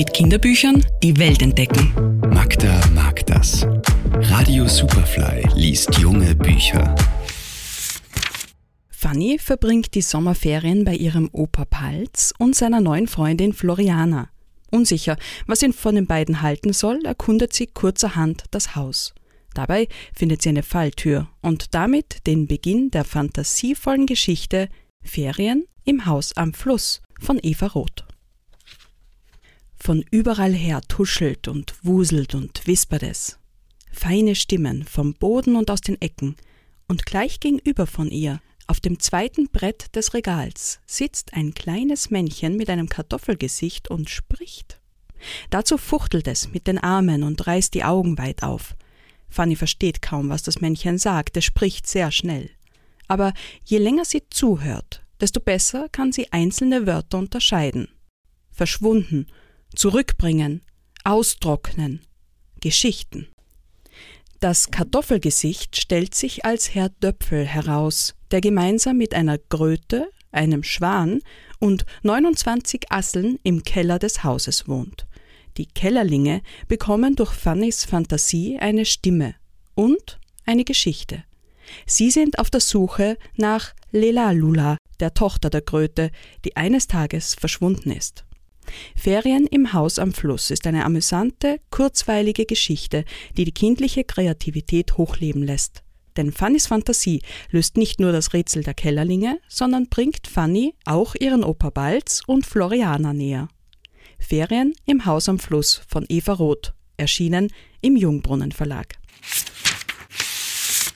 Mit Kinderbüchern die Welt entdecken. Magda mag das. Radio Superfly liest junge Bücher. Fanny verbringt die Sommerferien bei ihrem Opa Palz und seiner neuen Freundin Floriana. Unsicher, was ihn von den beiden halten soll, erkundet sie kurzerhand das Haus. Dabei findet sie eine Falltür und damit den Beginn der fantasievollen Geschichte Ferien im Haus am Fluss von Eva Roth. Von überall her tuschelt und wuselt und wispert es. Feine Stimmen vom Boden und aus den Ecken, und gleich gegenüber von ihr, auf dem zweiten Brett des Regals, sitzt ein kleines Männchen mit einem Kartoffelgesicht und spricht. Dazu fuchtelt es mit den Armen und reißt die Augen weit auf. Fanny versteht kaum, was das Männchen sagt, es spricht sehr schnell. Aber je länger sie zuhört, desto besser kann sie einzelne Wörter unterscheiden. Verschwunden, zurückbringen, austrocknen, Geschichten. Das Kartoffelgesicht stellt sich als Herr Döpfel heraus, der gemeinsam mit einer Gröte, einem Schwan und 29 Asseln im Keller des Hauses wohnt. Die Kellerlinge bekommen durch Fannys Fantasie eine Stimme und eine Geschichte. Sie sind auf der Suche nach Lela Lula, der Tochter der Kröte, die eines Tages verschwunden ist. Ferien im Haus am Fluss ist eine amüsante, kurzweilige Geschichte, die die kindliche Kreativität hochleben lässt. Denn Fannys Fantasie löst nicht nur das Rätsel der Kellerlinge, sondern bringt Fanny auch ihren Opa Balz und Floriana näher. Ferien im Haus am Fluss von Eva Roth, erschienen im Jungbrunnen Verlag.